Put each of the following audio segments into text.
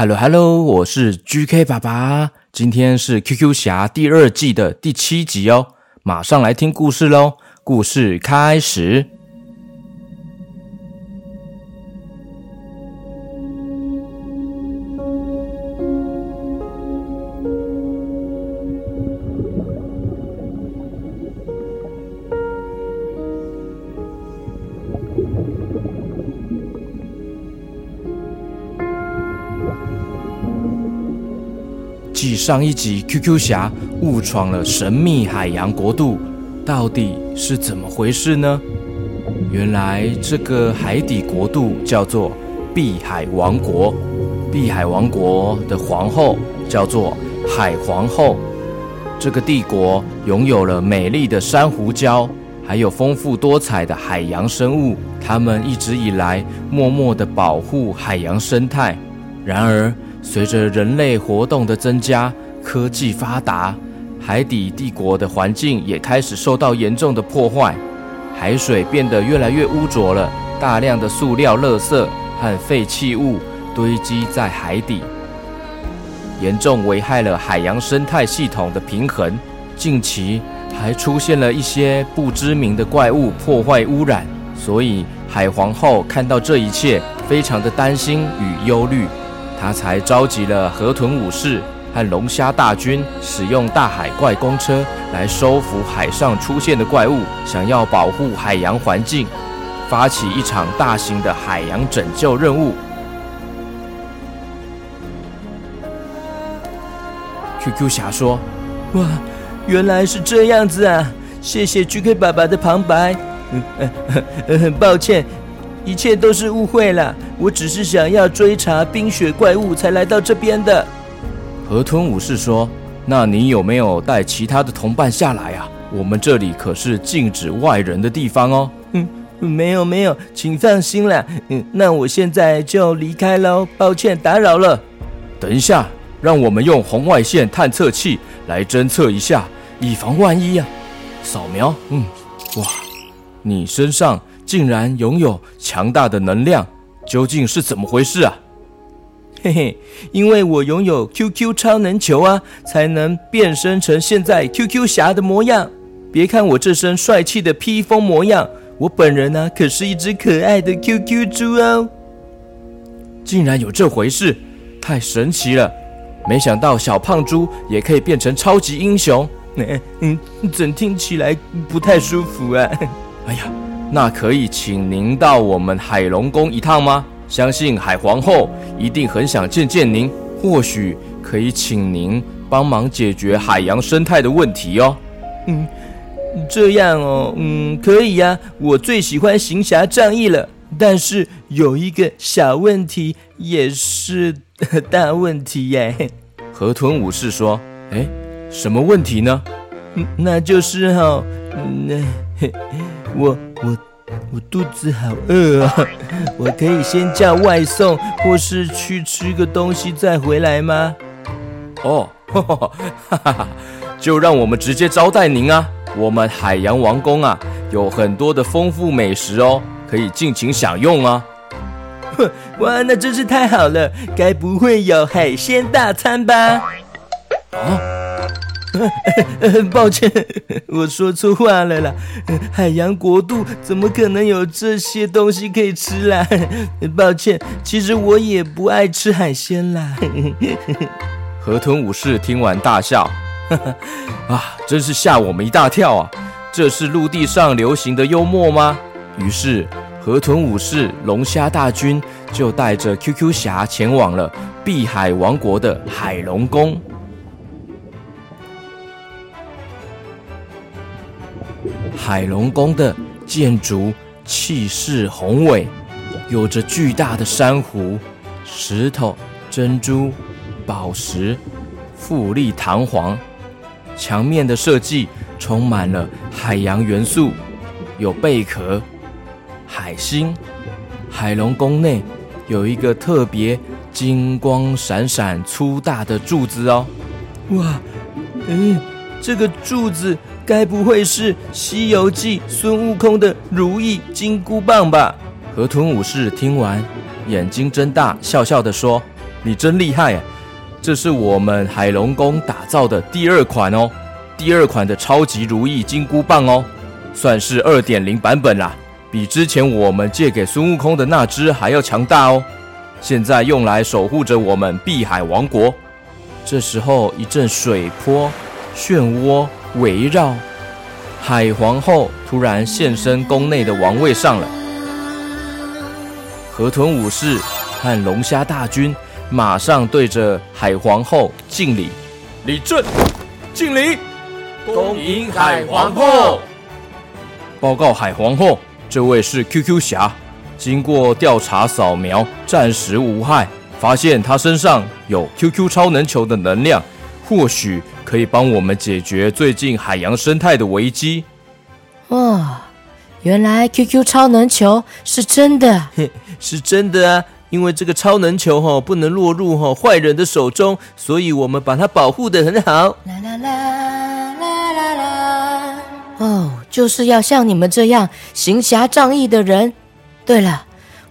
Hello Hello，我是 GK 爸爸，今天是 QQ 侠第二季的第七集哦，马上来听故事喽，故事开始。上一集，QQ 侠误闯了神秘海洋国度，到底是怎么回事呢？原来这个海底国度叫做碧海王国，碧海王国的皇后叫做海皇后。这个帝国拥有了美丽的珊瑚礁，还有丰富多彩的海洋生物，他们一直以来默默地保护海洋生态。然而，随着人类活动的增加，科技发达，海底帝国的环境也开始受到严重的破坏，海水变得越来越污浊了，大量的塑料、垃圾和废弃物堆积在海底，严重危害了海洋生态系统的平衡。近期还出现了一些不知名的怪物破坏污染，所以海皇后看到这一切，非常的担心与忧虑。他才召集了河豚武士和龙虾大军，使用大海怪公车来收服海上出现的怪物，想要保护海洋环境，发起一场大型的海洋拯救任务。QQ 侠说：“哇，原来是这样子啊！谢谢 GK 爸爸的旁白。嗯，呃，很抱歉。”一切都是误会了，我只是想要追查冰雪怪物才来到这边的。河豚武士说：“那你有没有带其他的同伴下来啊？我们这里可是禁止外人的地方哦。”嗯，没有没有，请放心啦。嗯，那我现在就离开喽，抱歉打扰了。等一下，让我们用红外线探测器来侦测一下，以防万一呀、啊。扫描，嗯，哇，你身上。竟然拥有强大的能量，究竟是怎么回事啊？嘿嘿，因为我拥有 QQ 超能球啊，才能变身成现在 QQ 侠的模样。别看我这身帅气的披风模样，我本人呢、啊、可是一只可爱的 QQ 猪哦。竟然有这回事，太神奇了！没想到小胖猪也可以变成超级英雄。嗯，怎听起来不太舒服啊？哎呀！那可以请您到我们海龙宫一趟吗？相信海皇后一定很想见见您，或许可以请您帮忙解决海洋生态的问题哦。嗯，这样哦，嗯，可以呀，我最喜欢行侠仗义了。但是有一个小问题，也是大问题耶。河豚武士说：“哎，什么问题呢？嗯，那就是哈、哦，那、嗯、我。”我我肚子好饿啊！我可以先叫外送，或是去吃个东西再回来吗？哦，哈哈哈哈，就让我们直接招待您啊！我们海洋王宫啊，有很多的丰富美食哦，可以尽情享用啊！哼，哇，那真是太好了！该不会有海鲜大餐吧？啊？抱歉，我说错话了啦。海洋国度怎么可能有这些东西可以吃啦？抱歉，其实我也不爱吃海鲜啦。河豚武士听完大笑，啊，真是吓我们一大跳啊！这是陆地上流行的幽默吗？于是，河豚武士、龙虾大军就带着 QQ 侠前往了碧海王国的海龙宫。海龙宫的建筑气势宏伟，有着巨大的珊瑚、石头、珍珠、宝石，富丽堂皇。墙面的设计充满了海洋元素，有贝壳、海星。海龙宫内有一个特别金光闪闪、粗大的柱子哦。哇，嗯，这个柱子。该不会是《西游记》孙悟空的如意金箍棒吧？河豚武士听完，眼睛睁大，笑笑地说：“你真厉害啊！这是我们海龙宫打造的第二款哦，第二款的超级如意金箍棒哦，算是二点零版本啦，比之前我们借给孙悟空的那只还要强大哦。现在用来守护着我们碧海王国。这时候，一阵水波、漩涡围绕，海皇后突然现身宫内的王位上了。河豚武士和龙虾大军马上对着海皇后敬礼，李正，敬礼，恭迎海皇后。报告海皇后，这位是 QQ 侠，经过调查扫描，暂时无害。发现他身上有 QQ 超能球的能量，或许可以帮我们解决最近海洋生态的危机。哇，原来 QQ 超能球是真的，是真的啊！因为这个超能球哈不能落入哈坏人的手中，所以我们把它保护得很好。啦啦啦啦啦啦！哦，就是要像你们这样行侠仗义的人。对了。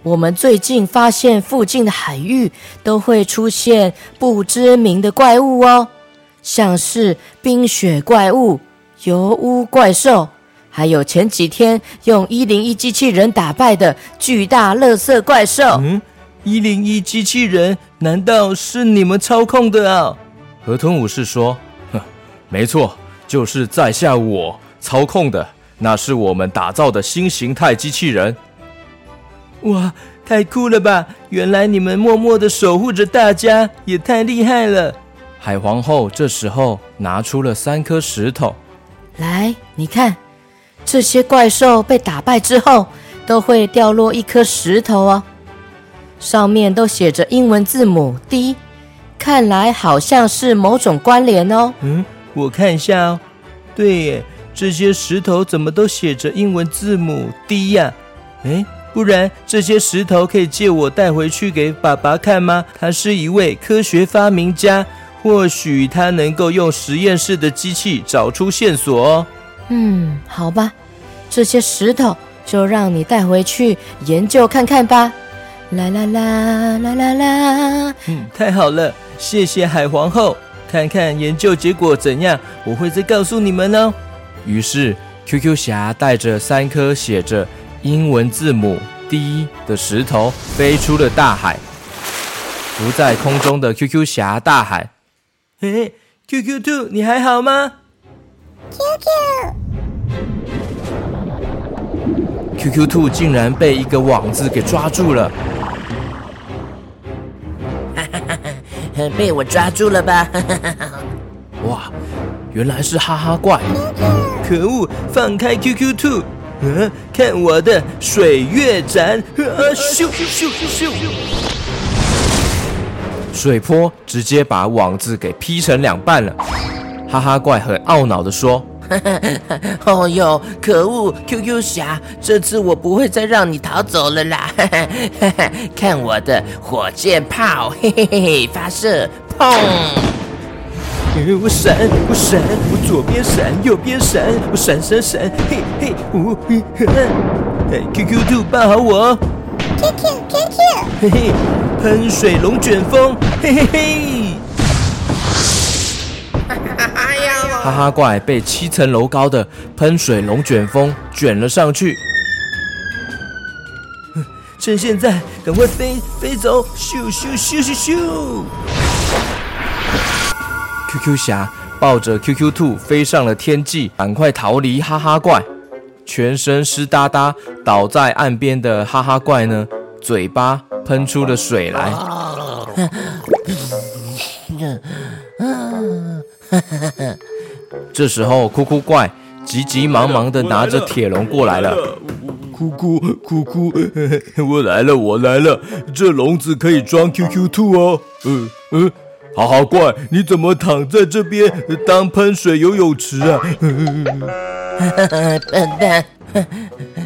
我们最近发现附近的海域都会出现不知名的怪物哦，像是冰雪怪物、油污怪兽，还有前几天用一零一机器人打败的巨大垃圾怪兽。嗯，一零一机器人难道是你们操控的啊？河豚武士说：“哼，没错，就是在下我操控的，那是我们打造的新形态机器人。”哇，太酷了吧！原来你们默默的守护着大家，也太厉害了。海皇后这时候拿出了三颗石头，来，你看，这些怪兽被打败之后，都会掉落一颗石头哦，上面都写着英文字母 D，看来好像是某种关联哦。嗯，我看一下哦，对耶，这些石头怎么都写着英文字母 D 呀？诶。不然这些石头可以借我带回去给爸爸看吗？他是一位科学发明家，或许他能够用实验室的机器找出线索哦。嗯，好吧，这些石头就让你带回去研究看看吧。啦啦啦啦啦啦！嗯，太好了，谢谢海皇后。看看研究结果怎样，我会再告诉你们哦。于是，QQ 侠带着三颗写着。英文字母 D 的石头飞出了大海，浮在空中的 QQ 侠大喊：“嘿嘿，QQ 兔，你还好吗？”QQ，QQ 兔竟然被一个网子给抓住了，被我抓住了吧？哇，原来是哈哈怪！可恶，放开 QQ 兔！嗯，看我的水月斩！啊，咻咻咻！水波直接把网子给劈成两半了。哈哈怪很懊恼地说：“ 哦哟，可恶！QQ 侠，这次我不会再让你逃走了啦！看我的火箭炮，嘿嘿嘿嘿，发射，砰！”我闪，我闪，我左边闪，右边闪，我闪闪闪，嘿嘿，呜嘿嘿，QQ 兔抱好我，QQ QQ，嘿嘿，喷水龙卷风，嘿嘿嘿，哎呀，哈哈怪被七层楼高的喷水龙卷风卷了上去，趁现在赶快飞飞走，咻咻咻咻咻。QQ 侠抱着 QQ 兔飞上了天际，赶快逃离哈哈怪。全身湿哒哒倒在岸边的哈哈怪呢，嘴巴喷出了水来。这时候，哭哭怪急急忙忙地拿着铁笼过来了。哭哭哭哭，我来了，我来了，这笼子可以装 QQ 兔哦。嗯嗯。哈哈怪，你怎么躺在这边当喷水游泳池啊？笨蛋，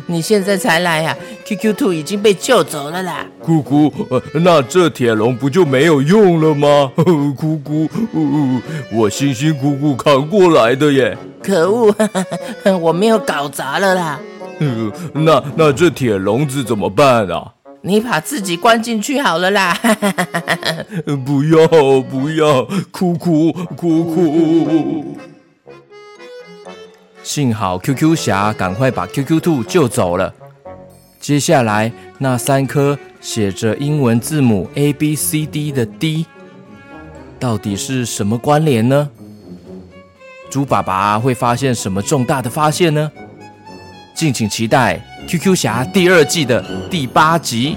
你现在才来呀？QQ 兔已经被救走了啦。姑姑，那这铁笼不就没有用了吗？姑姑，我辛辛苦苦扛过来的耶。可恶，我没有搞砸了啦。那那这铁笼子怎么办啊？你把自己关进去好了啦！不要不要，哭哭哭哭！幸好 QQ 侠赶快把 QQ 兔救走了。接下来那三颗写着英文字母 A B C D 的 D，到底是什么关联呢？猪爸爸会发现什么重大的发现呢？敬请期待《QQ 侠》第二季的第八集。